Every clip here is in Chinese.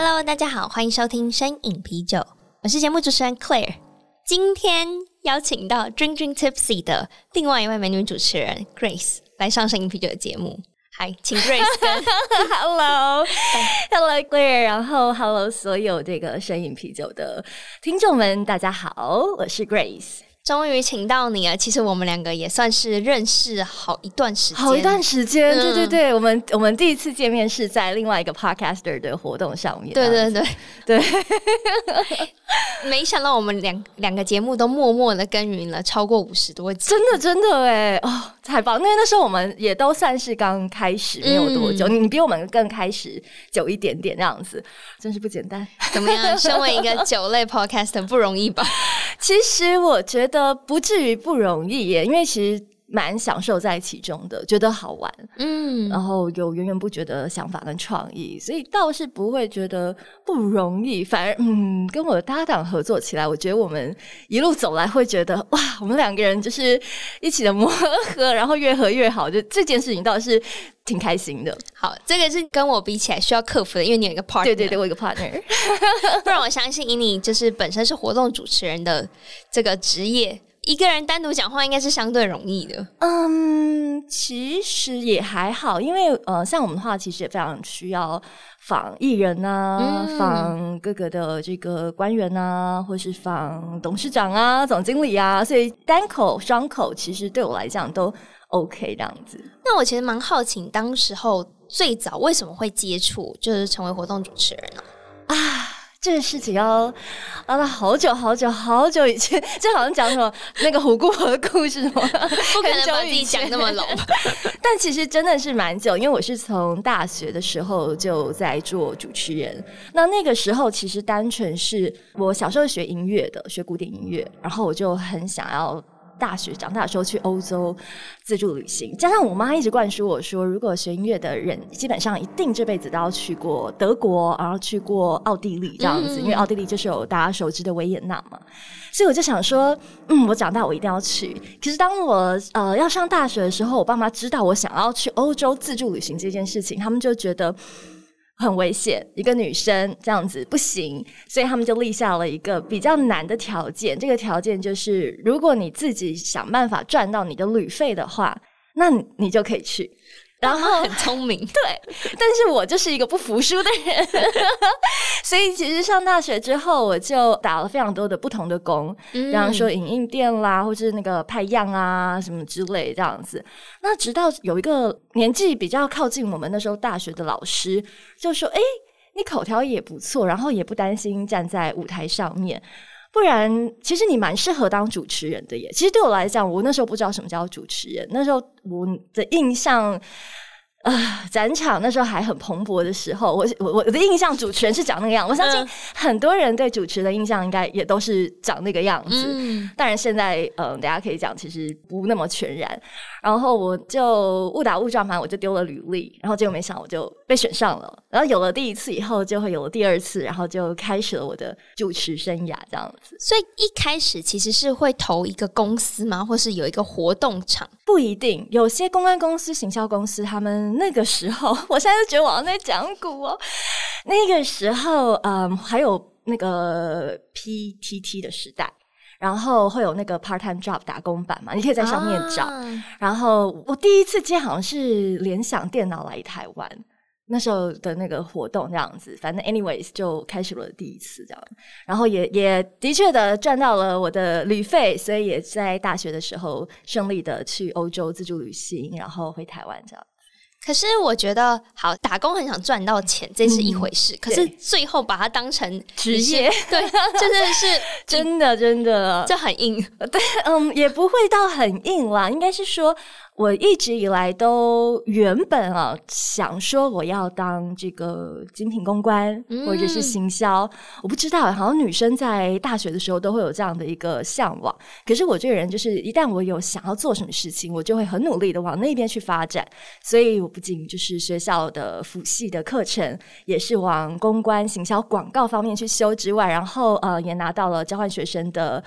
！Cheers！Hello，大家好，欢迎收听身饮啤酒，我是节目主持人 Claire。今天邀请到 Drink Drink Tipsy 的另外一位美女主持人 Grace 来上身饮啤酒的节目。Hi，请 Grace 跟 Hello，Hello Claire，然后 Hello 所有这个身饮啤酒的听众们，大家好，我是 Grace。终于请到你了。其实我们两个也算是认识好一段时间，好一段时间。嗯、对对对，我们我们第一次见面是在另外一个 Podcaster 的活动上面。对对对对。没想到我们两两个节目都默默的耕耘了超过五十多集，真的真的哎哦，太棒！因为那时候我们也都算是刚开始没有多久，嗯、你比我们更开始久一点点这样子，真是不简单。怎么样？身为一个酒类 Podcaster 不容易吧？其实我觉得不至于不容易耶，因为其实。蛮享受在其中的，觉得好玩，嗯，然后有源源不绝的想法跟创意，所以倒是不会觉得不容易，反而嗯，跟我的搭档合作起来，我觉得我们一路走来会觉得哇，我们两个人就是一起的磨合，然后越合越好，就这件事情倒是挺开心的。好，这个是跟我比起来需要克服的，因为你有一个 partner，对对对，我有一个 partner，不然我相信以你就是本身是活动主持人的这个职业。一个人单独讲话应该是相对容易的。嗯，其实也还好，因为呃，像我们的话，其实也非常需要访艺人啊，访、嗯、各个的这个官员啊，或是访董事长啊、总经理啊，所以单口、双口其实对我来讲都 OK 这样子。那我其实蛮好奇，当时候最早为什么会接触，就是成为活动主持人呢？啊。这个事情要聊了好久好久好久以前，就好像讲什么那个虎姑婆的故事什么，不可能把自己讲那么老。但其实真的是蛮久，因为我是从大学的时候就在做主持人。那那个时候其实单纯是我小时候学音乐的，学古典音乐，然后我就很想要。大学长大的时候去欧洲自助旅行，加上我妈一直灌输我说，如果学音乐的人基本上一定这辈子都要去过德国，然后去过奥地利这样子，嗯、因为奥地利就是有大家熟知的维也纳嘛，所以我就想说，嗯，我长大我一定要去。可是当我呃要上大学的时候，我爸妈知道我想要去欧洲自助旅行这件事情，他们就觉得。很危险，一个女生这样子不行，所以他们就立下了一个比较难的条件。这个条件就是，如果你自己想办法赚到你的旅费的话，那你就可以去。然后 很聪明，对，但是我就是一个不服输的人，所以其实上大学之后，我就打了非常多的不同的工，比方说影印店啦，或是那个派样啊什么之类这样子。那直到有一个年纪比较靠近我们那时候大学的老师，就说：“哎，你口条也不错，然后也不担心站在舞台上面，不然其实你蛮适合当主持人的耶。”其实对我来讲，我那时候不知道什么叫主持人，那时候我的印象。啊、呃，展场那时候还很蓬勃的时候，我我我的印象主持人是长那个样。我相信很多人对主持的印象应该也都是长那个样子。嗯，当然现在嗯、呃，大家可以讲其实不那么全然。然后我就误打误撞嘛，我就丢了履历，然后结果没想我就被选上了。然后有了第一次以后，就会有了第二次，然后就开始了我的主持生涯这样子。所以一开始其实是会投一个公司吗？或是有一个活动场？不一定，有些公关公司、行销公司他们。那个时候，我现在就觉得我在讲古哦。那个时候，嗯，还有那个 PTT 的时代，然后会有那个 part time job 打工版嘛，你可以在上面找。啊、然后我第一次接好像是联想电脑来台湾那时候的那个活动这样子，反正 anyways 就开始了第一次这样。然后也也的确的赚到了我的旅费，所以也在大学的时候顺利的去欧洲自助旅行，然后回台湾这样。可是我觉得，好打工很想赚到钱，这是一回事。嗯、可是最后把它当成 职业，对，真的是真 的真的，这很硬。对，嗯，也不会到很硬啦，应该是说。我一直以来都原本啊想说我要当这个精品公关或者是行销，我不知道，好像女生在大学的时候都会有这样的一个向往。可是我这个人就是一旦我有想要做什么事情，我就会很努力的往那边去发展。所以我不仅就是学校的辅系的课程，也是往公关、行销、广告方面去修之外，然后呃也拿到了交换学生的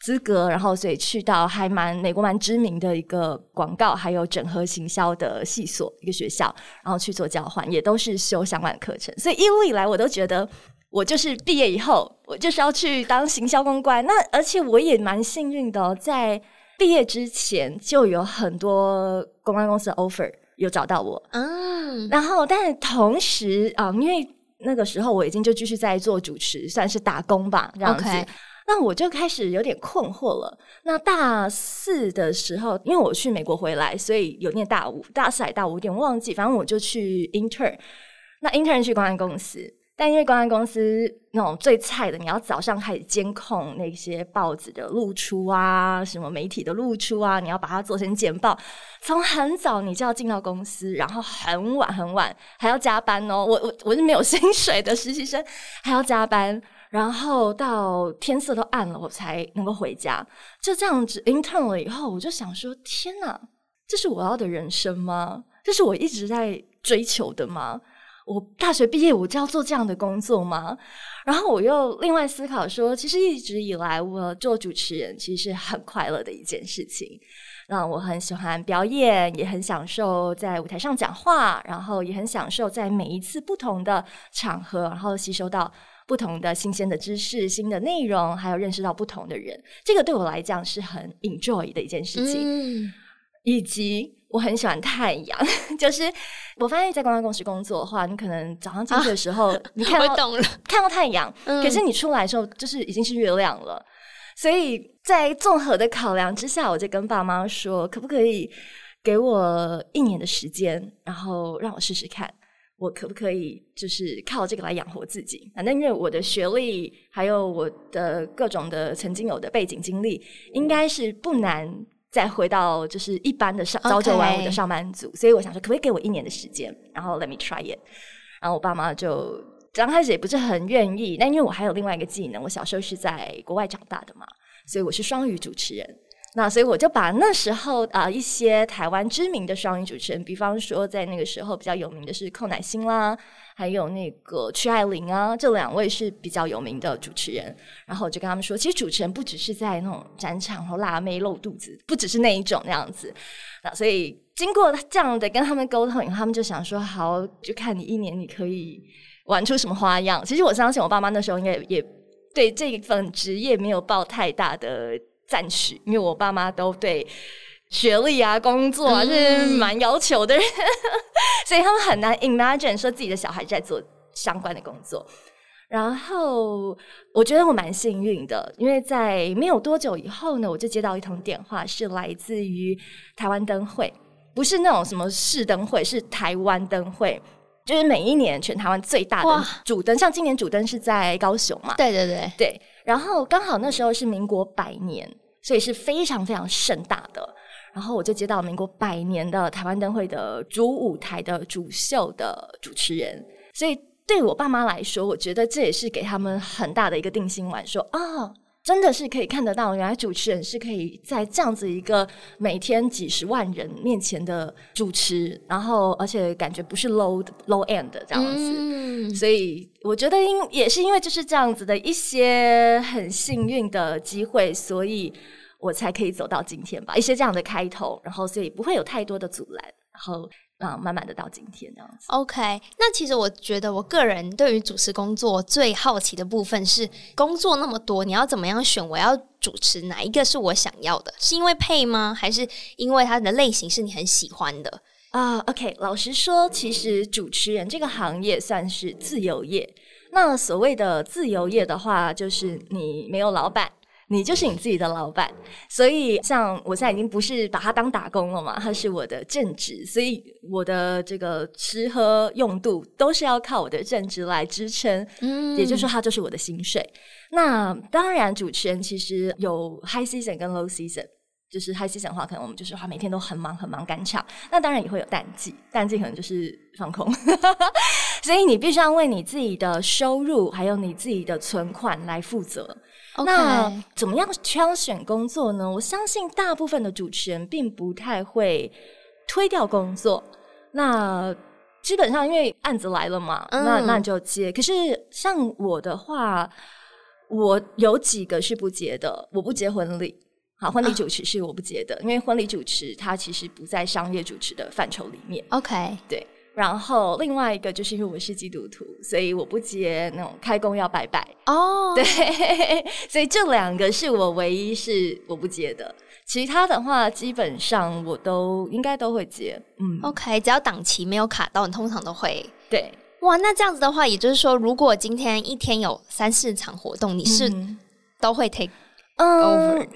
资格，然后所以去到还蛮美国蛮知名的一个广告还有整合行销的系所一个学校，然后去做交换，也都是修相关课程。所以一路以来，我都觉得我就是毕业以后，我就是要去当行销公关。那而且我也蛮幸运的，在毕业之前就有很多公关公司的 offer 有找到我。嗯，然后但同时啊、嗯，因为那个时候我已经就继续在做主持，算是打工吧，这样子。Okay. 那我就开始有点困惑了。那大四的时候，因为我去美国回来，所以有念大五、大四还大五，有点忘记。反正我就去 intern。那 intern 去公关公司，但因为公关公司那种最菜的，你要早上开始监控那些报纸的露出啊，什么媒体的露出啊，你要把它做成简报。从很早你就要进到公司，然后很晚很晚还要加班哦。我我我是没有薪水的实习生，还要加班。然后到天色都暗了，我才能够回家。就这样子 intern 了以后，我就想说：天哪，这是我要的人生吗？这是我一直在追求的吗？我大学毕业我就要做这样的工作吗？然后我又另外思考说，其实一直以来我做主持人其实是很快乐的一件事情。那我很喜欢表演，也很享受在舞台上讲话，然后也很享受在每一次不同的场合，然后吸收到。不同的新鲜的知识、新的内容，还有认识到不同的人，这个对我来讲是很 enjoy 的一件事情。嗯，以及我很喜欢太阳，就是我发现，在公关公司工作的话，你可能早上进去的时候，啊、你看到看到太阳，嗯、可是你出来的时候，就是已经是月亮了。所以在综合的考量之下，我就跟爸妈说，可不可以给我一年的时间，然后让我试试看。我可不可以就是靠这个来养活自己？反正因为我的学历还有我的各种的曾经有的背景经历，应该是不难再回到就是一般的上朝九晚五的上班族。所以我想说，可不可以给我一年的时间？然后 let me try it。然后我爸妈就刚开始也不是很愿意，但因为我还有另外一个技能，我小时候是在国外长大的嘛，所以我是双语主持人。那所以我就把那时候啊、一些台湾知名的双语主持人，比方说在那个时候比较有名的是寇乃馨啦，还有那个曲爱玲啊，这两位是比较有名的主持人。然后我就跟他们说，其实主持人不只是在那种展场和辣妹露肚子，不只是那一种那样子。那所以经过这样的跟他们沟通以后，他们就想说，好，就看你一年你可以玩出什么花样。其实我相信我爸妈那时候应该也对这一份职业没有抱太大的。赞许，因为我爸妈都对学历啊、工作啊是蛮要求的人，嗯、所以他们很难 imagine 说自己的小孩在做相关的工作。然后我觉得我蛮幸运的，因为在没有多久以后呢，我就接到一通电话，是来自于台湾灯会，不是那种什么市灯会，是台湾灯会，就是每一年全台湾最大的主灯，像今年主灯是在高雄嘛？对对对对。然后刚好那时候是民国百年，所以是非常非常盛大的。然后我就接到民国百年的台湾灯会的主舞台的主秀的主持人，所以对我爸妈来说，我觉得这也是给他们很大的一个定心丸，说啊。真的是可以看得到，原来主持人是可以在这样子一个每天几十万人面前的主持，然后而且感觉不是 low low end 这样子，嗯、所以我觉得因也是因为就是这样子的一些很幸运的机会，所以我才可以走到今天吧。一些这样的开头，然后所以不会有太多的阻拦，然后。啊、嗯，慢慢的到今天这样子。OK，那其实我觉得我个人对于主持工作最好奇的部分是，工作那么多，你要怎么样选？我要主持哪一个是我想要的？是因为配吗？还是因为它的类型是你很喜欢的？啊、uh，OK，老实说，其实主持人这个行业算是自由业。那所谓的自由业的话，就是你没有老板。你就是你自己的老板，所以像我现在已经不是把它当打工了嘛，它是我的正职，所以我的这个吃喝用度都是要靠我的正职来支撑，嗯，也就是说它就是我的薪水。那当然，主持人其实有 high season 跟 low season，就是 high season 的话，可能我们就是话每天都很忙很忙赶场。那当然也会有淡季，淡季可能就是放空。所以你必须要为你自己的收入还有你自己的存款来负责。那怎么样挑选工作呢？我相信大部分的主持人并不太会推掉工作。那基本上因为案子来了嘛，嗯、那那就接。可是像我的话，我有几个是不接的，我不接婚礼。好，婚礼主持是我不接的，啊、因为婚礼主持它其实不在商业主持的范畴里面。OK，对。然后另外一个就是因为我是基督徒，所以我不接那种开工要拜拜。哦，对，所以这两个是我唯一是我不接的，其他的话基本上我都应该都会接。嗯，OK，只要档期没有卡到，你通常都会。对，哇，那这样子的话，也就是说，如果今天一天有三四场活动，你是都会 take。嗯，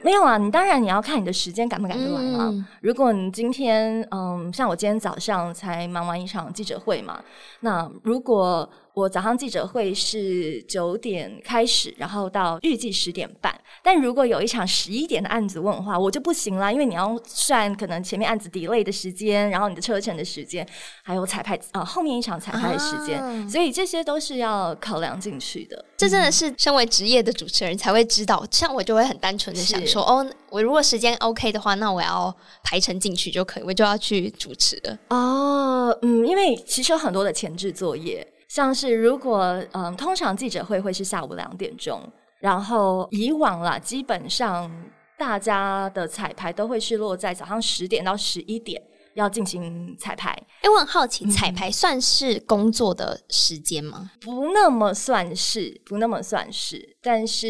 没有啊，你当然你要看你的时间赶不赶得来啊。嗯、如果你今天，嗯，像我今天早上才忙完一场记者会嘛，那如果。我早上记者会是九点开始，然后到预计十点半。但如果有一场十一点的案子问的话，我就不行啦，因为你要算可能前面案子 delay 的时间，然后你的车程的时间，还有彩排啊、呃、后面一场彩排的时间，啊、所以这些都是要考量进去的。这真的是身为职业的主持人才会知道，像我就会很单纯的想说，哦，我如果时间 OK 的话，那我要排程进去就可以，我就要去主持了。哦，嗯，因为其实有很多的前置作业。像是如果嗯，通常记者会会是下午两点钟，然后以往啦，基本上大家的彩排都会是落在早上十点到十一点要进行彩排。哎，我很好奇，彩排算是工作的时间吗？不那么算是，不那么算是，但是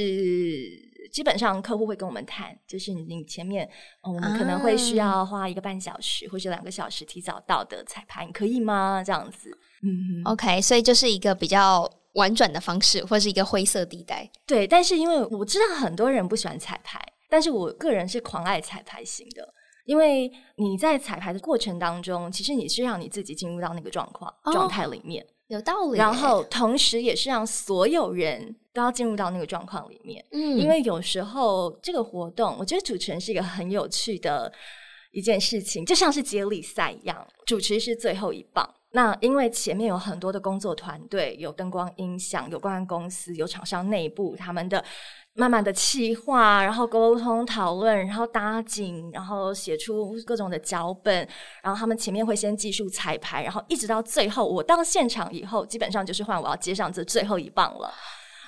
基本上客户会跟我们谈，就是你前面我们可能会需要花一个半小时或者两个小时提早到的彩排，你可以吗？这样子。嗯，OK，所以就是一个比较婉转的方式，或是一个灰色地带。对，但是因为我知道很多人不喜欢彩排，但是我个人是狂爱彩排型的，因为你在彩排的过程当中，其实你是让你自己进入到那个状况、哦、状态里面，有道理。然后同时也是让所有人都要进入到那个状况里面。嗯，因为有时候这个活动，我觉得主持人是一个很有趣的一件事情，就像是接力赛一样，主持是最后一棒。那因为前面有很多的工作团队，有灯光音响，有关公司，有厂商内部他们的慢慢的企划，然后沟通讨论，然后搭景，然后写出各种的脚本，然后他们前面会先技术彩排，然后一直到最后我到现场以后，基本上就是换我要接上这最后一棒了。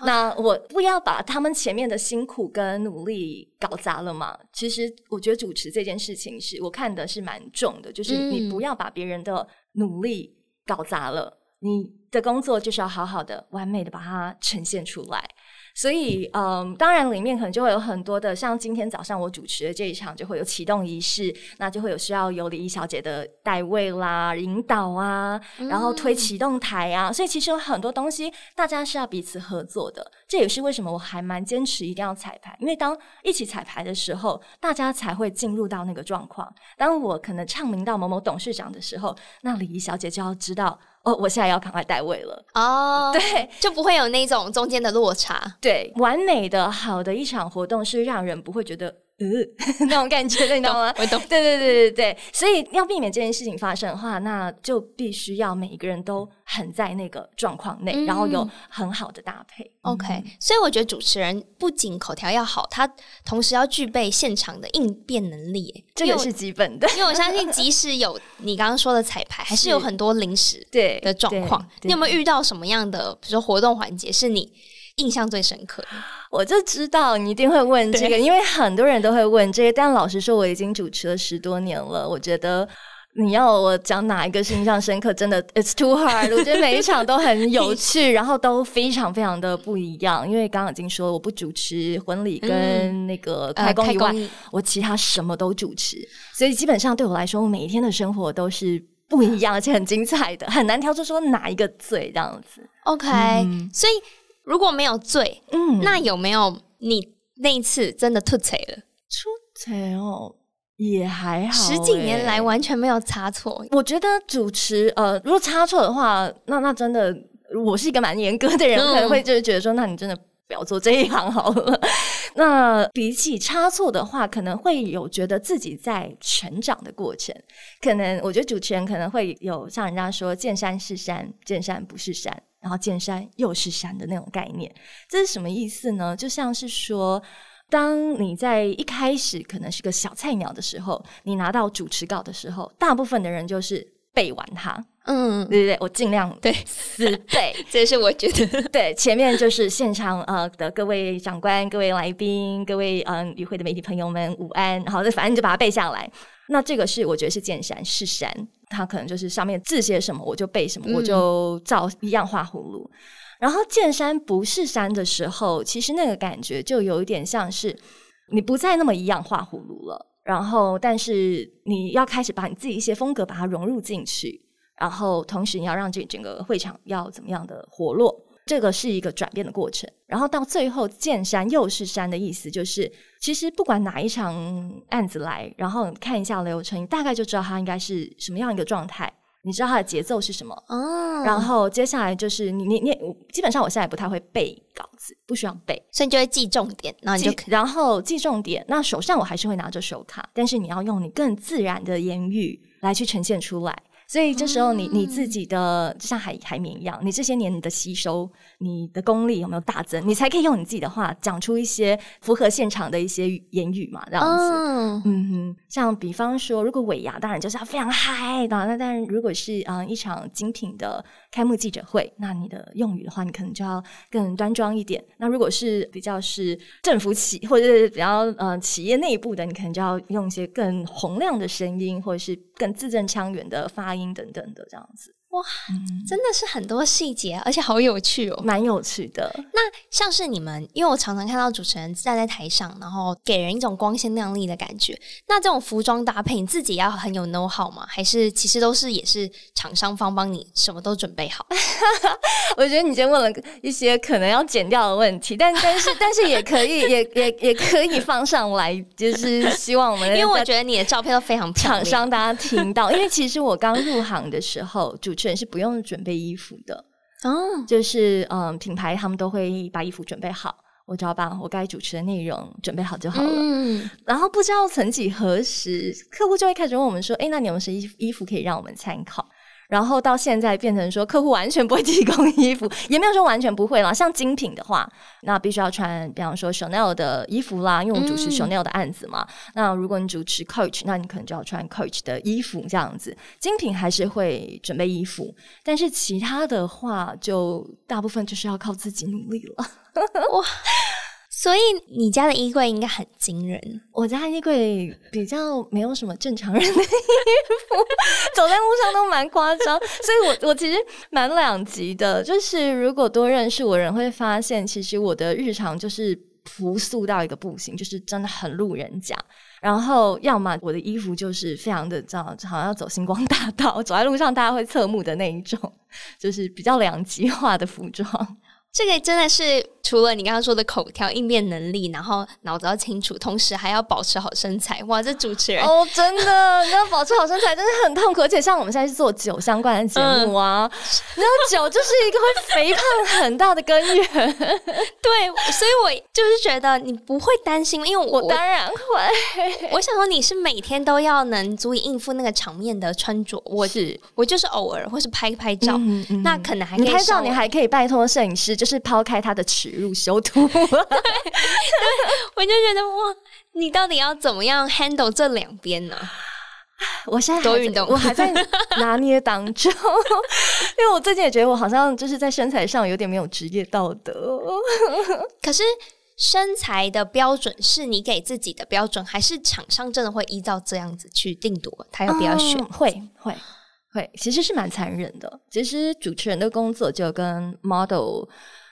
那我不要把他们前面的辛苦跟努力搞砸了嘛？其实我觉得主持这件事情是我看的是蛮重的，就是你不要把别人的努力搞砸了，你的工作就是要好好的、完美的把它呈现出来。所以，嗯，当然里面可能就会有很多的，像今天早上我主持的这一场，就会有启动仪式，那就会有需要有礼仪小姐的带位啦、引导啊，然后推启动台啊。所以其实有很多东西，大家是要彼此合作的。这也是为什么我还蛮坚持一定要彩排，因为当一起彩排的时候，大家才会进入到那个状况。当我可能唱名到某某董事长的时候，那礼仪小姐就要知道。哦，我现在要赶快带位了哦，对，就不会有那种中间的落差。对，完美的好的一场活动是让人不会觉得。呃，那种感觉，你知道吗？我懂。对对对对对，所以要避免这件事情发生的话，那就必须要每一个人都很在那个状况内，嗯、然后有很好的搭配。OK，嗯、所以我觉得主持人不仅口条要好，他同时要具备现场的应变能力，这个是基本的。因为我相信，即使有你刚刚说的彩排，还是有很多临时对的状况。你有没有遇到什么样的，比如说活动环节是你印象最深刻的？我就知道你一定会问这个，因为很多人都会问这个。但老实说，我已经主持了十多年了，我觉得你要我讲哪一个是印象深刻，真的 it's too hard。我觉得每一场都很有趣，然后都非常非常的不一样。因为刚刚已经说，我不主持婚礼跟那个开工以外，嗯呃、我其他什么都主持，所以基本上对我来说，我每一天的生活都是不一样，而且很精彩的，很难挑出说哪一个最这样子。OK，、嗯、所以。如果没有最，嗯，那有没有你那一次真的吐彩了？出彩哦，也还好、欸。十几年来完全没有差错。我觉得主持，呃，如果差错的话，那那真的，我是一个蛮严格的人，嗯、可能会就是觉得说，那你真的不要做这一行好了。那比起差错的话，可能会有觉得自己在成长的过程。可能我觉得主持人可能会有像人家说“见山是山，见山不是山”，然后“见山又是山”的那种概念。这是什么意思呢？就像是说，当你在一开始可能是个小菜鸟的时候，你拿到主持稿的时候，大部分的人就是背完它。嗯，对对对，我尽量对死背，这是我觉得对。前面就是现场呃的各位长官、各位来宾、各位嗯与会的媒体朋友们午安，然后反正你就把它背下来。那这个是我觉得是见山是山，它可能就是上面字写什么我就背什么，嗯、我就照一样画葫芦。然后见山不是山的时候，其实那个感觉就有一点像是你不再那么一样画葫芦了，然后但是你要开始把你自己一些风格把它融入进去。然后，同时你要让这整个会场要怎么样的活络，这个是一个转变的过程。然后到最后，见山又是山的意思，就是其实不管哪一场案子来，然后看一下流程，你大概就知道它应该是什么样一个状态，你知道它的节奏是什么。哦。然后接下来就是你你你，基本上我现在不太会背稿子，不需要背，所以你就会记重点，然后你就然后记重点。那手上我还是会拿着手卡，但是你要用你更自然的言语来去呈现出来。所以这时候你，你你自己的就像海海绵一样，你这些年你的吸收，你的功力有没有大增？你才可以用你自己的话讲出一些符合现场的一些言语嘛，这样子。嗯哼，像比方说，如果尾牙，当然就是要非常嗨的。那但是如果是嗯一场精品的开幕记者会，那你的用语的话，你可能就要更端庄一点。那如果是比较是政府企或者是比较呃企业内部的，你可能就要用一些更洪亮的声音，或者是更字正腔圆的发音等等的这样子。哇，真的是很多细节，而且好有趣哦，蛮有趣的。那像是你们，因为我常常看到主持人站在台上，然后给人一种光鲜亮丽的感觉。那这种服装搭配，你自己要很有 know how 吗？还是其实都是也是厂商方帮你什么都准备好？我觉得你今天问了一些可能要剪掉的问题，但但是但是也可以，也也也可以放上来，就是希望我们，因为我觉得你的照片都非常漂亮，厂商大家听到。因为其实我刚入行的时候，主持人是不用准备衣服的哦，就是嗯，品牌他们都会把衣服准备好，我只要把我该主持的内容准备好就好了。嗯，然后不知道曾几何时，客户就会开始问我们说：“哎，那你有什么衣服衣服可以让我们参考？”然后到现在变成说，客户完全不会提供衣服，也没有说完全不会啦。像精品的话，那必须要穿，比方说 Chanel 的衣服啦，因为我们主持 Chanel 的案子嘛。嗯、那如果你主持 Coach，那你可能就要穿 Coach 的衣服这样子。精品还是会准备衣服，但是其他的话，就大部分就是要靠自己努力了。哇！所以你家的衣柜应该很惊人。我家衣柜比较没有什么正常人的衣服，走在路上都蛮夸张。所以我我其实蛮两极的，就是如果多认识我人会发现，其实我的日常就是朴素到一个不行，就是真的很路人甲。然后要么我的衣服就是非常的这样，好像要走星光大道，走在路上大家会侧目的那一种，就是比较两极化的服装。这个真的是除了你刚刚说的口条应变能力，然后脑子要清楚，同时还要保持好身材。哇，这主持人哦，真的，你要保持好身材真的很痛苦。而且像我们现在是做酒相关的节目啊，然后酒就是一个会肥胖很大的根源。对，所以我就是觉得你不会担心，因为我，我当然会。我想说你是每天都要能足以应付那个场面的穿着，我是我就是偶尔或是拍拍照，嗯嗯、那可能还可以你拍照，你还可以拜托摄影师。就是抛开他的耻辱修图，我就觉得哇，你到底要怎么样 handle 这两边呢？我现在多运动，我还在拿捏当中，因为我最近也觉得我好像就是在身材上有点没有职业道德。可是身材的标准是你给自己的标准，还是厂商真的会依照这样子去定夺？他要不要选？嗯、会会。会，其实是蛮残忍的。其实主持人的工作就跟 model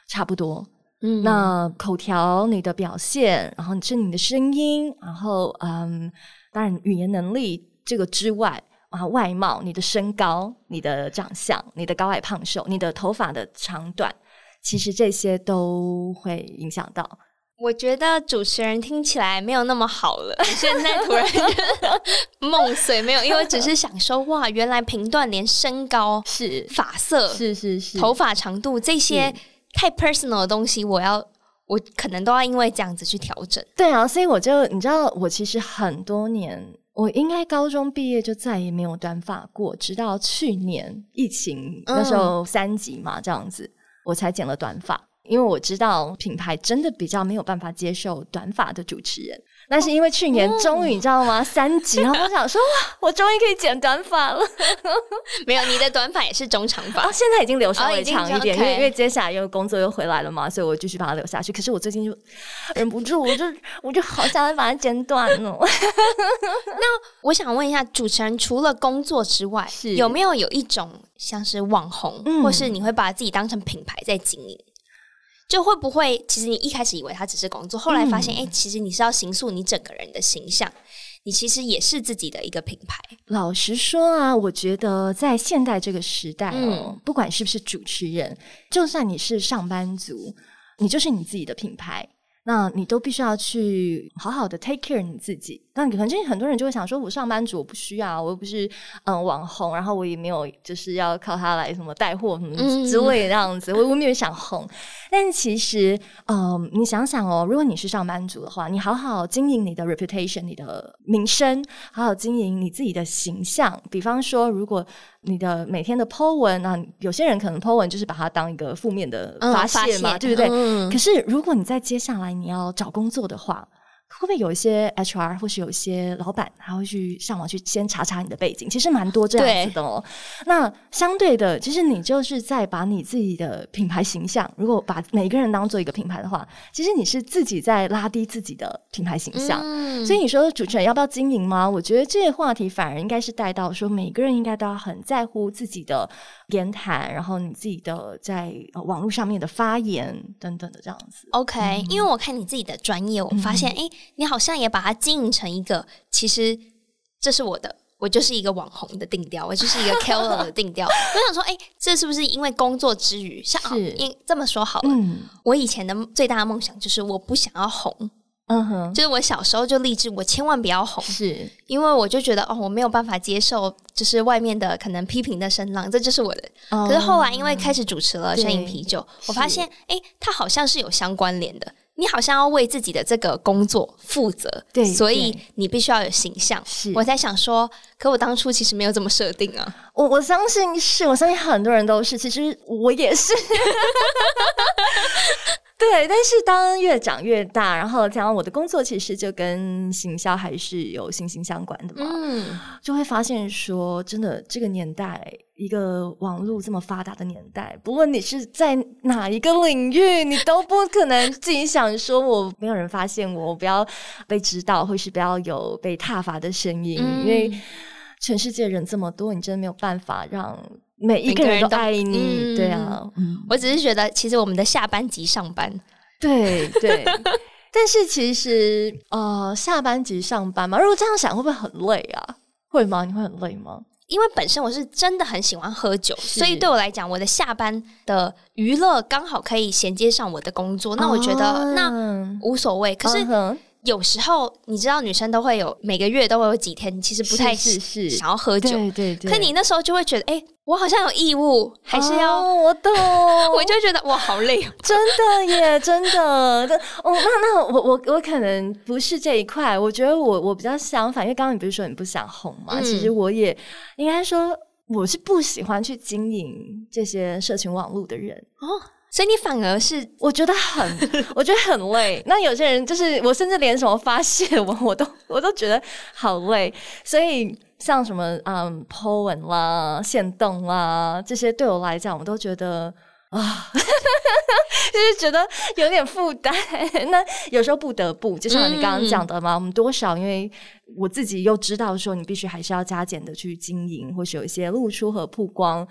差不多。嗯，那口条、你的表现，然后你是你的声音，然后嗯，当然语言能力这个之外，啊外貌、你的身高、你的长相、你的高矮胖瘦、你的头发的长短，其实这些都会影响到。我觉得主持人听起来没有那么好了。现在突然 梦碎没有，因为只是想说哇，原来评断连身高是发色是是是头发长度这些太 personal 的东西，我要我可能都要因为这样子去调整。对啊，所以我就你知道，我其实很多年，我应该高中毕业就再也没有短发过，直到去年疫情那时候三级嘛，这样子，我才剪了短发。因为我知道品牌真的比较没有办法接受短发的主持人，那是因为去年终于你知道吗？三级，然后我想说哇，我终于可以剪短发了。没有，你的短发也是中长发，哦，现在已经留稍微长一点，因为因为接下来又工作又回来了嘛，所以我继续把它留下去。可是我最近就忍不住，我就我就好想要把它剪短哦。那我想问一下，主持人除了工作之外，有没有有一种像是网红，嗯、或是你会把自己当成品牌在经营？就会不会，其实你一开始以为它只是工作，后来发现，哎、嗯欸，其实你是要形塑你整个人的形象，你其实也是自己的一个品牌。老实说啊，我觉得在现代这个时代哦，嗯、不管是不是主持人，就算你是上班族，你就是你自己的品牌。那你都必须要去好好的 take care 你自己。那可能很多人就会想说，我上班族我不需要，我又不是嗯网红，然后我也没有就是要靠他来什么带货什么之类的这样子，嗯、我我没有想红。但其实，嗯，你想想哦，如果你是上班族的话，你好好经营你的 reputation，你的名声，好好经营你自己的形象。比方说，如果你的每天的 po 文，那有些人可能 po 文就是把它当一个负面的发泄嘛，嗯、对不对？嗯、可是如果你在接下来你要找工作的话，会不会有一些 HR 或是有一些老板，他会去上网去先查查你的背景？其实蛮多这样子的哦。对那相对的，其实你就是在把你自己的品牌形象，如果把每个人当做一个品牌的话，其实你是自己在拉低自己的品牌形象。嗯、所以你说主持人要不要经营吗？我觉得这个话题反而应该是带到说，每个人应该都要很在乎自己的言谈，然后你自己的在网络上面的发言等等的这样子。OK，、嗯、因为我看你自己的专业，我发现哎。嗯你好像也把它经营成一个，其实这是我的，我就是一个网红的定调，我就是一个 KOL 的定调。我想说，哎、欸，这是不是因为工作之余，像是、哦、因这么说好了，嗯、我以前的最大的梦想就是我不想要红。嗯哼，就是我小时候就立志，我千万不要红，是因为我就觉得哦，我没有办法接受，就是外面的可能批评的声浪，这就是我的。嗯、可是后来因为开始主持了《声饮啤酒》，我发现，哎是，它好像是有相关联的。你好像要为自己的这个工作负责，对，所以你必须要有形象。是，我在想说，可我当初其实没有这么设定啊。我我相信是，我相信很多人都是，其实我也是。对，但是当越长越大，然后讲我的工作其实就跟行销还是有息息相关的嘛，嗯，就会发现说，真的这个年代，一个网络这么发达的年代，不论你是在哪一个领域，你都不可能自己想说我没有人发现我，我不要被知道，或是不要有被踏伐的声音，嗯、因为全世界人这么多，你真的没有办法让。每一个人都爱你，对啊，我只是觉得，其实我们的下班即上班，对对。但是其实，呃，下班即上班嘛，如果这样想，会不会很累啊？会吗？你会很累吗？因为本身我是真的很喜欢喝酒，所以对我来讲，我的下班的娱乐刚好可以衔接上我的工作，那我觉得那无所谓。可是。有时候你知道，女生都会有每个月都会有几天，你其实不太是是想要喝酒，对对对。可你那时候就会觉得，哎、欸，我好像有义务，还是要、哦、我懂，我就觉得哇，好累，真的耶，真的。哦，那那我我我可能不是这一块，我觉得我我比较相反，因为刚刚你不是说你不想红嘛？嗯、其实我也应该说，我是不喜欢去经营这些社群网络的人哦。所以你反而是我觉得很，我觉得很累。那有些人就是我，甚至连什么发泄我，我都 我都觉得好累。所以像什么嗯，po 文啦、线动啦这些，对我来讲，我都觉得啊，就是觉得有点负担。那有时候不得不，就像你刚刚讲的嘛，嗯、我们多少因为我自己又知道说，你必须还是要加减的去经营，或是有一些露出和曝光。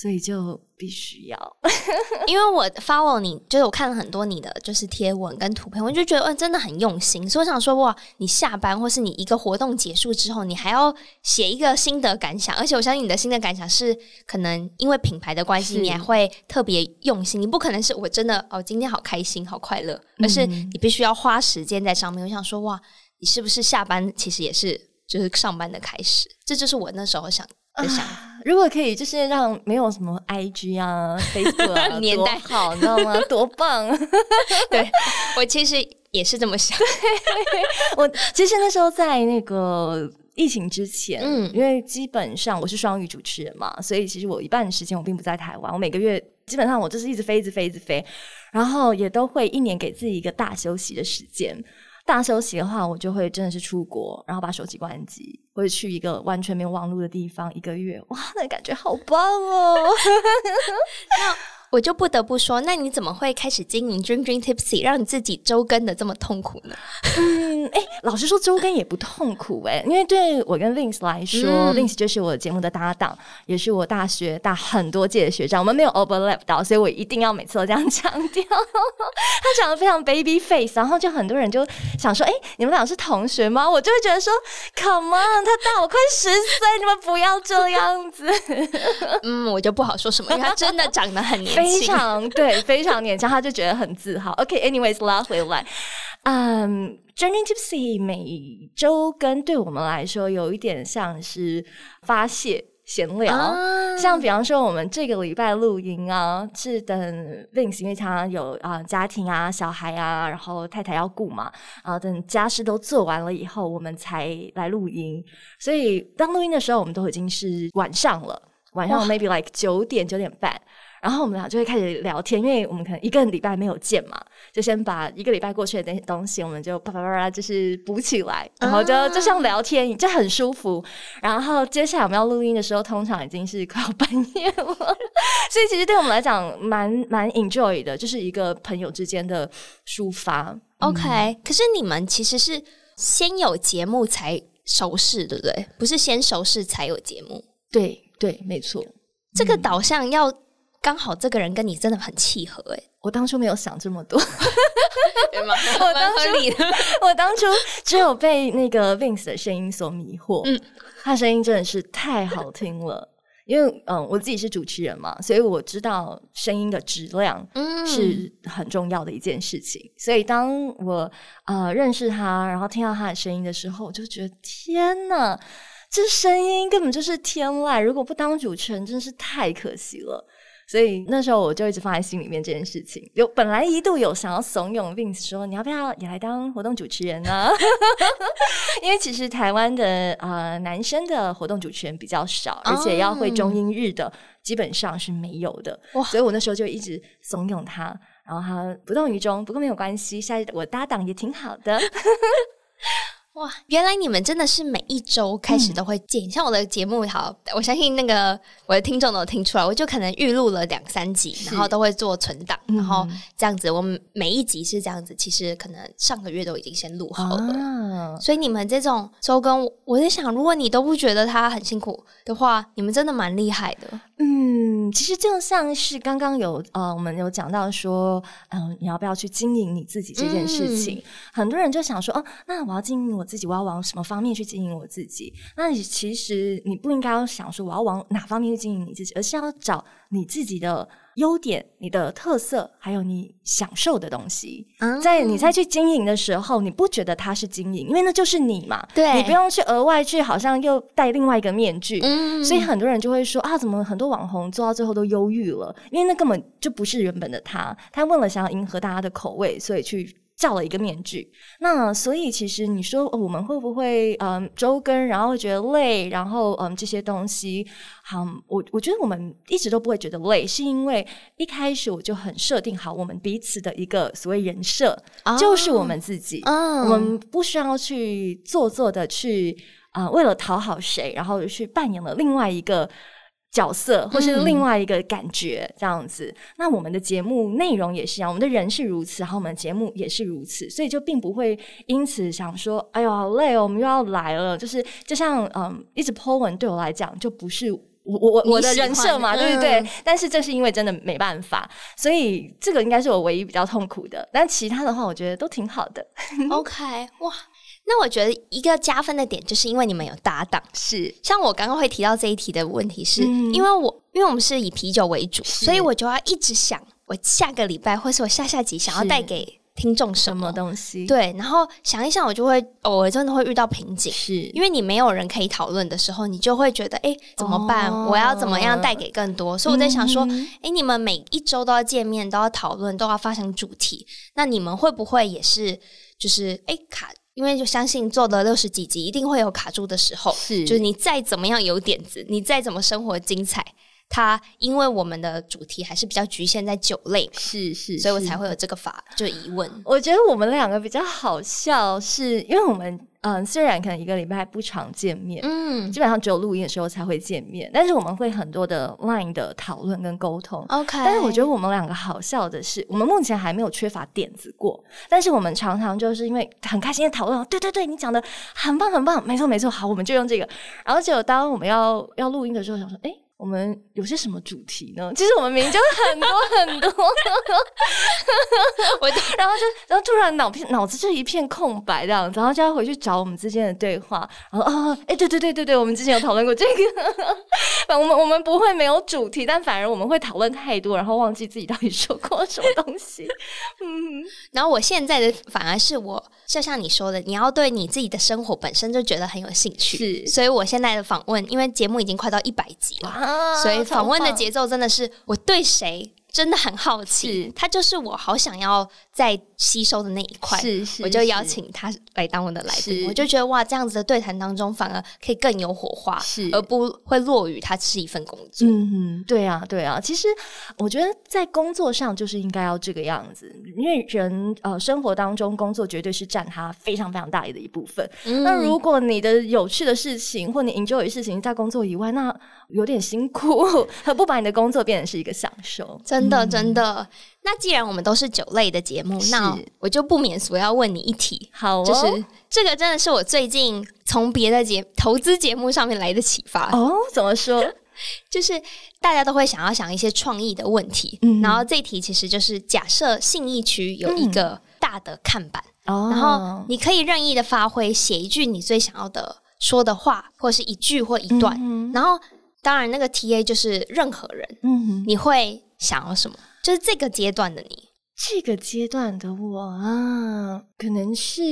所以就必须要，因为我 follow 你，就是我看了很多你的就是贴文跟图片，我就觉得，嗯，真的很用心。所以我想说，哇，你下班或是你一个活动结束之后，你还要写一个心得感想，而且我相信你的心得感想是可能因为品牌的关系，你还会特别用心。你不可能是我真的哦，今天好开心，好快乐，而是你必须要花时间在上面。我想说，哇，你是不是下班其实也是就是上班的开始？这就是我那时候想。的想如果可以，就是让没有什么 IG 啊、Facebook 啊年代好，你知道吗？多棒！对，我其实也是这么想。我其实那时候在那个疫情之前，嗯，因为基本上我是双语主持人嘛，所以其实我一半的时间我并不在台湾，我每个月基本上我就是一直飞，一直飞，一直飞，然后也都会一年给自己一个大休息的时间。大休息的话，我就会真的是出国，然后把手机关机，会去一个完全没有网络的地方一个月，哇，那感觉好棒哦！那我就不得不说，那你怎么会开始经营 Dream Dream Tipsy，让你自己周更的这么痛苦呢？嗯，哎、欸，老实说，周更也不痛苦哎、欸，因为对我跟 Vince 来说、嗯、，Vince 就是我节目的搭档，也是我大学大很多届的学长，我们没有 overlap 到，所以我一定要每次都这样 强调。他长得非常 baby face，然后就很多人就想说，哎、欸，你们俩是同学吗？我就会觉得说，Come on，他大我快十岁，你们不要这样子。嗯，我就不好说什么，因为他真的长得很年轻。非常对，非常年轻，他就觉得很自豪。OK，anyways，、okay, 拉回来，嗯、um,，Dream Tipsy 每周跟对我们来说有一点像是发泄闲聊，啊、像比方说我们这个礼拜录音啊，是等 Vince，因为他有啊、呃、家庭啊、小孩啊，然后太太要顾嘛，啊、呃，等家事都做完了以后，我们才来录音。所以当录音的时候，我们都已经是晚上了，晚上 maybe like 九点九点半。然后我们俩就会开始聊天，因为我们可能一个礼拜没有见嘛，就先把一个礼拜过去的那些东西，我们就啪啪啪啪就是补起来，然后就、啊、就像聊天，就很舒服。然后接下来我们要录音的时候，通常已经是快要半夜了，所以其实对我们来讲蛮蛮 enjoy 的，就是一个朋友之间的抒发。OK，、嗯、可是你们其实是先有节目才熟识，对不对？不是先熟识才有节目？对对，没错。这个导向要。刚好这个人跟你真的很契合诶，我当初没有想这么多？我当初 我当初只有被那个 Vince 的声音所迷惑，嗯，他声音真的是太好听了。因为嗯，我自己是主持人嘛，所以我知道声音的质量是很重要的一件事情。嗯、所以当我呃认识他，然后听到他的声音的时候，我就觉得天呐，这声音根本就是天籁！如果不当主持人，真是太可惜了。所以那时候我就一直放在心里面这件事情，有本来一度有想要怂恿 Vince 说，你要不要也来当活动主持人呢？因为其实台湾的呃男生的活动主持人比较少，而且要会中英日的基本上是没有的。哇！所以我那时候就一直怂恿他，然后他不动于衷。不过没有关系，下一我搭档也挺好的。哇，原来你们真的是每一周开始都会见，嗯、像我的节目，好，我相信那个我的听众都听出来，我就可能预录了两三集，然后都会做存档，嗯、然后这样子，我们每一集是这样子，其实可能上个月都已经先录好了，啊、所以你们这种周更，我在想，如果你都不觉得他很辛苦的话，你们真的蛮厉害的，嗯。其实就像是刚刚有呃，我们有讲到说，嗯、呃，你要不要去经营你自己这件事情？嗯、很多人就想说，哦，那我要经营我自己，我要往什么方面去经营我自己？那你其实你不应该要想说我要往哪方面去经营你自己，而是要找你自己的。优点、你的特色，还有你享受的东西，嗯、在你再去经营的时候，你不觉得它是经营，因为那就是你嘛。对，你不用去额外去，好像又戴另外一个面具。嗯，所以很多人就会说啊，怎么很多网红做到最后都忧郁了？因为那根本就不是原本的他，他为了想要迎合大家的口味，所以去。罩了一个面具，那所以其实你说、哦、我们会不会嗯周更，然后觉得累，然后嗯这些东西，好，我我觉得我们一直都不会觉得累，是因为一开始我就很设定好我们彼此的一个所谓人设，哦、就是我们自己，嗯、我们不需要去做作的去啊、呃、为了讨好谁，然后去扮演了另外一个。角色，或是另外一个感觉，嗯、这样子。那我们的节目内容也是一样，我们的人是如此，然后我们的节目也是如此，所以就并不会因此想说，哎呦好累哦，我们又要来了。就是就像嗯，一直 po 文对我来讲，就不是我我我的人设嘛，对不对？嗯、但是这是因为真的没办法，所以这个应该是我唯一比较痛苦的。但其他的话，我觉得都挺好的。OK，哇。那我觉得一个加分的点，就是因为你们有搭档。是，像我刚刚会提到这一题的问题是，是、嗯、因为我因为我们是以啤酒为主，所以我就要一直想，我下个礼拜或是我下下集想要带给听众什么，东西。对，然后想一想，我就会偶尔真的会遇到瓶颈，是因为你没有人可以讨论的时候，你就会觉得，哎，怎么办？哦、我要怎么样带给更多？所以我在想说，哎、嗯，你们每一周都要见面，都要讨论，都要发生主题，那你们会不会也是，就是哎卡？因为就相信做的六十几集，一定会有卡住的时候。是，就是你再怎么样有点子，你再怎么生活精彩，它因为我们的主题还是比较局限在酒类，是是，所以我才会有这个法就疑问。我觉得我们两个比较好笑，是因为我们。嗯，虽然可能一个礼拜不常见面，嗯，基本上只有录音的时候才会见面，但是我们会很多的 Line 的讨论跟沟通。OK，但是我觉得我们两个好笑的是，我们目前还没有缺乏点子过，但是我们常常就是因为很开心的讨论，对对对，你讲的很棒很棒，没错没错，好，我们就用这个。然后结果当我们要要录音的时候，想说，哎。我们有些什么主题呢？其实我们明明就很多很多，我然后就然后突然脑片脑子就一片空白这样子，然后就要回去找我们之间的对话，然后啊，哎，对对对对对，我们之前有讨论过这个，反我们我们不会没有主题，但反而我们会讨论太多，然后忘记自己到底说过什么东西。嗯，然后我现在的反而是我，就像你说的，你要对你自己的生活本身就觉得很有兴趣，是，所以我现在的访问，因为节目已经快到一百集了。所以访问的节奏真的是我对谁真的很好奇，他就是我好想要再吸收的那一块，是是，我就邀请他来当我的来宾，我就觉得哇，这样子的对谈当中反而可以更有火花，是。而不会落于他是一份工作。嗯嗯，对啊对啊，其实我觉得在工作上就是应该要这个样子，因为人呃生活当中工作绝对是占他非常非常大的一部分。嗯、那如果你的有趣的事情或你 enjoy 的事情在工作以外，那有点辛苦，何不把你的工作变成是一个享受？真的真的。那既然我们都是酒类的节目，那我就不免俗要问你一题。好、哦，就是这个真的是我最近从别的节投资节目上面来的启发哦。怎么说？就是大家都会想要想一些创意的问题，嗯、然后这一题其实就是假设信义区有一个大的看板，嗯、然后你可以任意的发挥，写一句你最想要的说的话，或是一句或一段，嗯、然后当然那个 TA 就是任何人，嗯，你会想要什么？就是这个阶段的你，这个阶段的我啊，可能是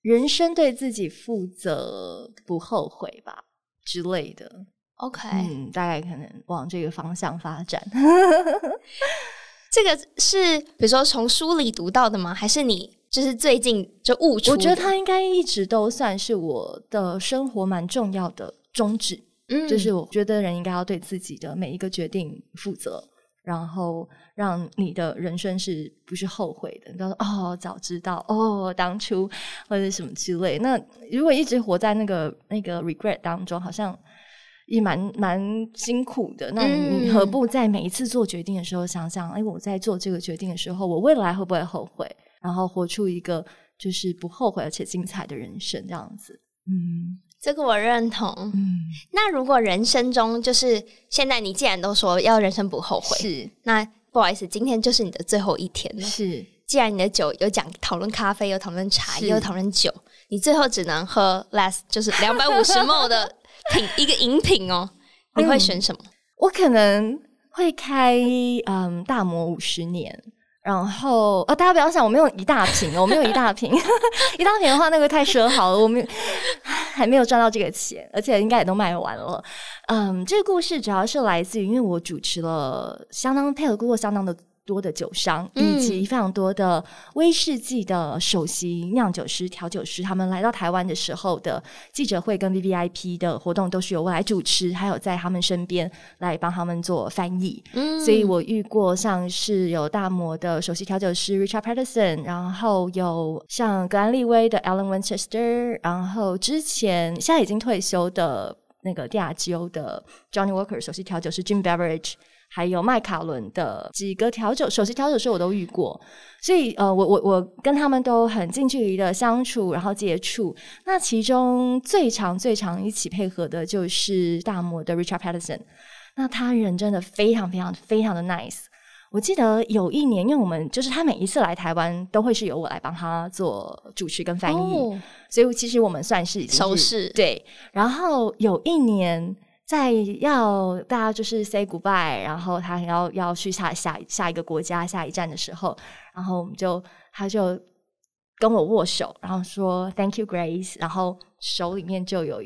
人生对自己负责，不后悔吧之类的。OK，嗯，大概可能往这个方向发展。这个是比如说从书里读到的吗？还是你就是最近就悟出？我觉得它应该一直都算是我的生活蛮重要的宗旨。嗯，就是我觉得人应该要对自己的每一个决定负责。然后让你的人生是不是后悔的？你说哦，早知道哦，当初或者什么之类。那如果一直活在那个那个 regret 当中，好像也蛮蛮辛苦的。那你何不在每一次做决定的时候想想，哎，我在做这个决定的时候，我未来会不会后悔？然后活出一个就是不后悔而且精彩的人生，这样子。嗯。这个我认同。嗯，那如果人生中就是现在，你既然都说要人生不后悔，是那不好意思，今天就是你的最后一天了。是，既然你的酒有讲讨论咖啡，有讨论茶，也有讨论酒，你最后只能喝 less 就是两百五十 ml 的品一个饮品哦，你会选什么？嗯，我可能会开嗯大摩五十年。然后，呃、哦，大家不要想，我没有一大瓶，我没有一大瓶，一大瓶的话，那个太奢豪了，我们还没有赚到这个钱，而且应该也都卖完了。嗯，这个故事主要是来自于，因为我主持了相当配合过相当的。多的酒商以及非常多的威士忌的首席酿酒师、调酒师，他们来到台湾的时候的记者会跟 VVIP 的活动都是由我来主持，还有在他们身边来帮他们做翻译。嗯，所以我遇过像是有大摩的首席调酒师 Richard Patterson，然后有像格兰利威的 Alan Winchester，然后之前现在已经退休的那个帝亚吉欧的 Johnny Walker 首席调酒师 Jim Beveridge。还有麦卡伦的几个调酒首席调酒师我都遇过，所以呃，我我我跟他们都很近距离的相处，然后接触。那其中最长最长一起配合的就是大摩的 Richard Patterson，那他人真的非常非常非常的 nice。我记得有一年，因为我们就是他每一次来台湾都会是由我来帮他做主持跟翻译，哦、所以其实我们算是已经是熟识。对，然后有一年。在要大家就是 say goodbye，然后他要要去下下下一个国家下一站的时候，然后我们就他就跟我握手，然后说 “Thank you, Grace”，然后手里面就有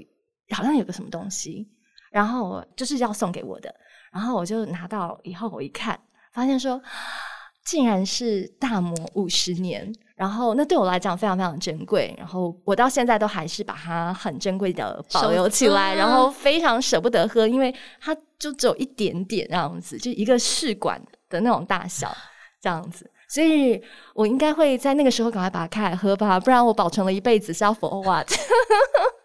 好像有个什么东西，然后就是要送给我的，然后我就拿到以后我一看，发现说竟然是大魔五十年。然后那对我来讲非常非常珍贵，然后我到现在都还是把它很珍贵的保留起来，然后非常舍不得喝，因为它就只有一点点这样子，就一个试管的那种大小这样子，所以我应该会在那个时候赶快把它开来喝吧，不然我保存了一辈子是要 for what？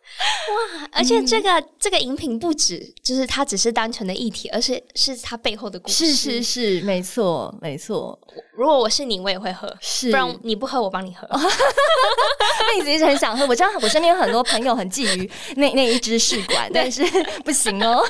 哇！而且这个、嗯、这个饮品不止，就是它只是单纯的液体，而是是它背后的故事。是是是，没错没错。如果我是你，我也会喝。是，不然你不喝，我帮你喝。那你一直很想喝，我知道我身边有很多朋友很觊觎那那一支试管，但是 不行哦。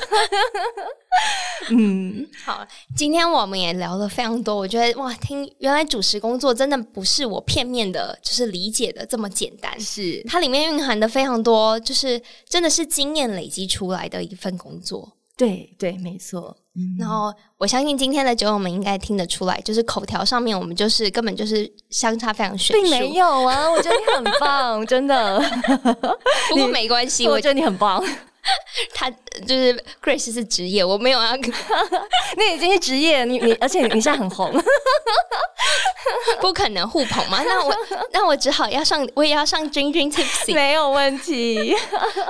嗯，好，今天我们也聊了非常多。我觉得哇，听原来主持工作真的不是我片面的，就是理解的这么简单。是，它里面蕴含的非常多，就是真的是经验累积出来的一份工作。对对，没错。嗯，然后我相信今天的酒友们应该听得出来，就是口条上面我们就是根本就是相差非常悬殊。并没有啊，我觉得你很棒，真的。不过没关系，我觉得你很棒。他就是 Grace 是职业，我没有啊。那已经是职业，你你，而且你现在很红，不可能互捧嘛？那我那我只好要上，我也要上 Drink Drink Tipsy，没有问题。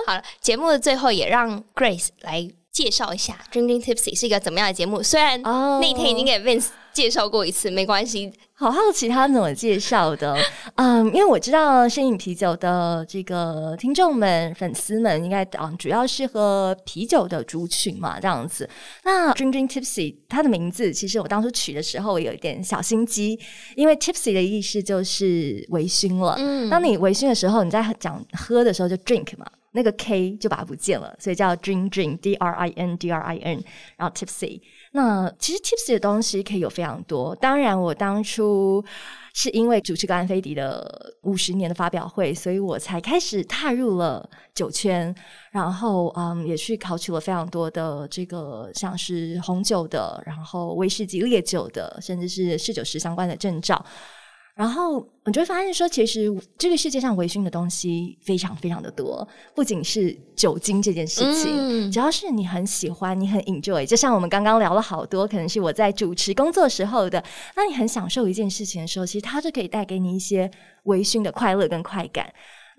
好了，节目的最后也让 Grace 来介绍一下 Drink Drink Tipsy 是一个怎么样的节目。虽然那天已经给 Vince 介绍过一次，没关系。好好奇他怎么介绍的，嗯，因为我知道深饮啤酒的这个听众们、粉丝们应该嗯主要是喝啤酒的族群嘛，这样子。那 Drink Drink Tipsy 它的名字其实我当初取的时候有一点小心机，因为 Tipsy 的意思就是微醺了。嗯，当你微醺的时候，你在讲喝的时候就 drink 嘛，那个 K 就把它不见了，所以叫 Drink Drink D R I N D R I N，然后 Tipsy。那其实 Tipsy 的东西可以有非常多。当然，我当初是因为主持格兰菲迪的五十年的发表会，所以我才开始踏入了酒圈。然后，嗯，也去考取了非常多的这个像是红酒的，然后威士忌、烈酒的，甚至是侍酒师相关的证照。然后你就会发现说，其实这个世界上微醺的东西非常非常的多，不仅是酒精这件事情，嗯、只要是你很喜欢，你很 enjoy，就像我们刚刚聊了好多，可能是我在主持工作时候的，那你很享受一件事情的时候，其实它就可以带给你一些微醺的快乐跟快感。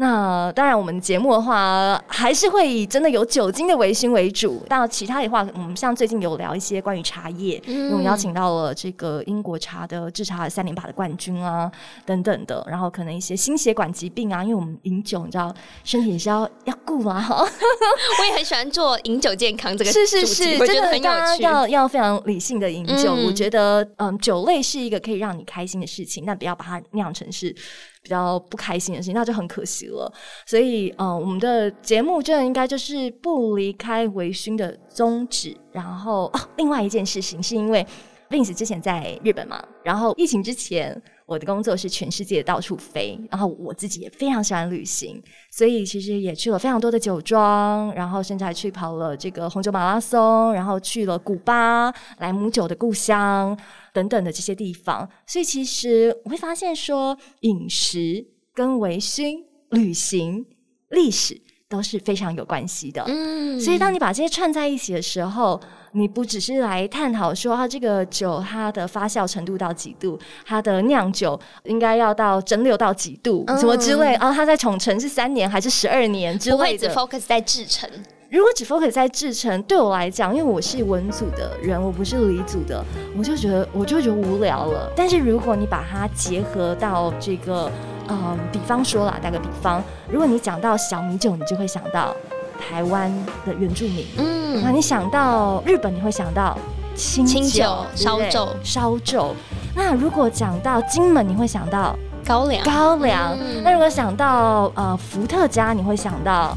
那当然，我们节目的话还是会以真的有酒精的微醺为主。到其他的话，我们像最近有聊一些关于茶叶，嗯、我们邀请到了这个英国茶的制茶三连霸的冠军啊，等等的。然后可能一些心血管疾病啊，因为我们饮酒，你知道身体也是要要顾嘛。我也很喜欢做饮酒健康这个，是是是，真的很有趣。要要非常理性的饮酒，嗯、我觉得嗯，酒类是一个可以让你开心的事情，但不要把它酿成是。比较不开心的事情，那就很可惜了。所以，呃，我们的节目真的应该就是不离开微醺的宗旨。然后，哦，另外一件事情是因为 Vince 之前在日本嘛，然后疫情之前，我的工作是全世界到处飞，然后我自己也非常喜欢旅行，所以其实也去了非常多的酒庄，然后甚至还去跑了这个红酒马拉松，然后去了古巴，莱姆酒的故乡。等等的这些地方，所以其实我会发现说，饮食跟微醺、旅行、历史都是非常有关系的。嗯，所以当你把这些串在一起的时候，你不只是来探讨说它这个酒它的发酵程度到几度，它的酿酒应该要到蒸馏到几度，嗯、什么之类啊，它在宠陈是三年还是十二年之类的，focus 在制程。如果只 focus 在制成，对我来讲，因为我是文组的人，我不是理组的，我就觉得我就觉得无聊了。但是如果你把它结合到这个，嗯，比方说啦，打个比方，如果你讲到小米酒，你就会想到台湾的原住民，嗯，那你想到日本，你会想到清酒、烧酒、烧酒。那如果讲到金门，你会想到高粱、高粱。嗯、那如果想到呃伏特加，你会想到。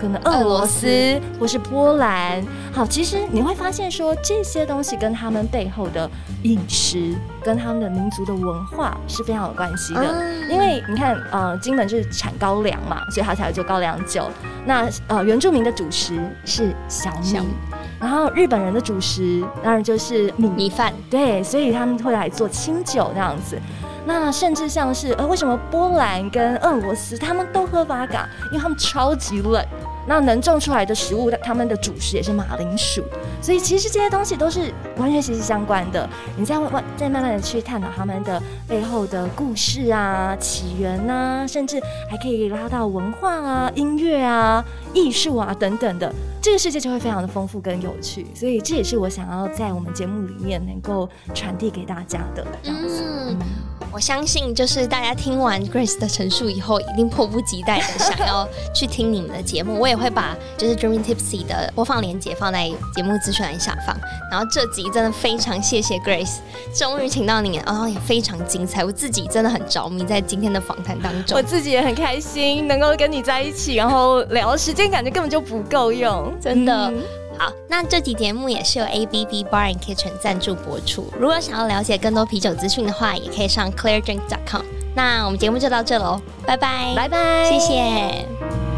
可能俄罗斯或是波兰，好，其实你会发现说，这些东西跟他们背后的饮食跟他们的民族的文化是非常有关系的。嗯、因为你看，呃，金门是产高粱嘛，所以它才会做高粱酒。那呃，原住民的主食是小米，小然后日本人的主食当然就是米米饭，对，所以他们会来做清酒这样子。那甚至像是呃，为什么波兰跟俄罗斯他们都喝 Vodka？因为他们超级冷。那能种出来的食物，他们的主食也是马铃薯，所以其实这些东西都是完全息息相关的。你再慢再慢慢的去探讨他们的背后的故事啊、起源啊，甚至还可以拉到文化啊、音乐啊、艺术啊等等的，这个世界就会非常的丰富跟有趣。所以这也是我想要在我们节目里面能够传递给大家的这样子。我相信，就是大家听完 Grace 的陈述以后，一定迫不及待的想要去听你们的节目。我也会把就是 Dreaming Tipsy 的播放链接放在节目资讯栏下方。然后这集真的非常谢谢 Grace，终于请到你，然后也非常精彩。我自己真的很着迷在今天的访谈当中，我自己也很开心能够跟你在一起，然后聊时间感觉根本就不够用，真的。嗯好，那这集节目也是由 A B B Bar and Kitchen 赞助播出。如果想要了解更多啤酒资讯的话，也可以上 ClearDrink.com。那我们节目就到这喽，拜拜，拜拜，谢谢。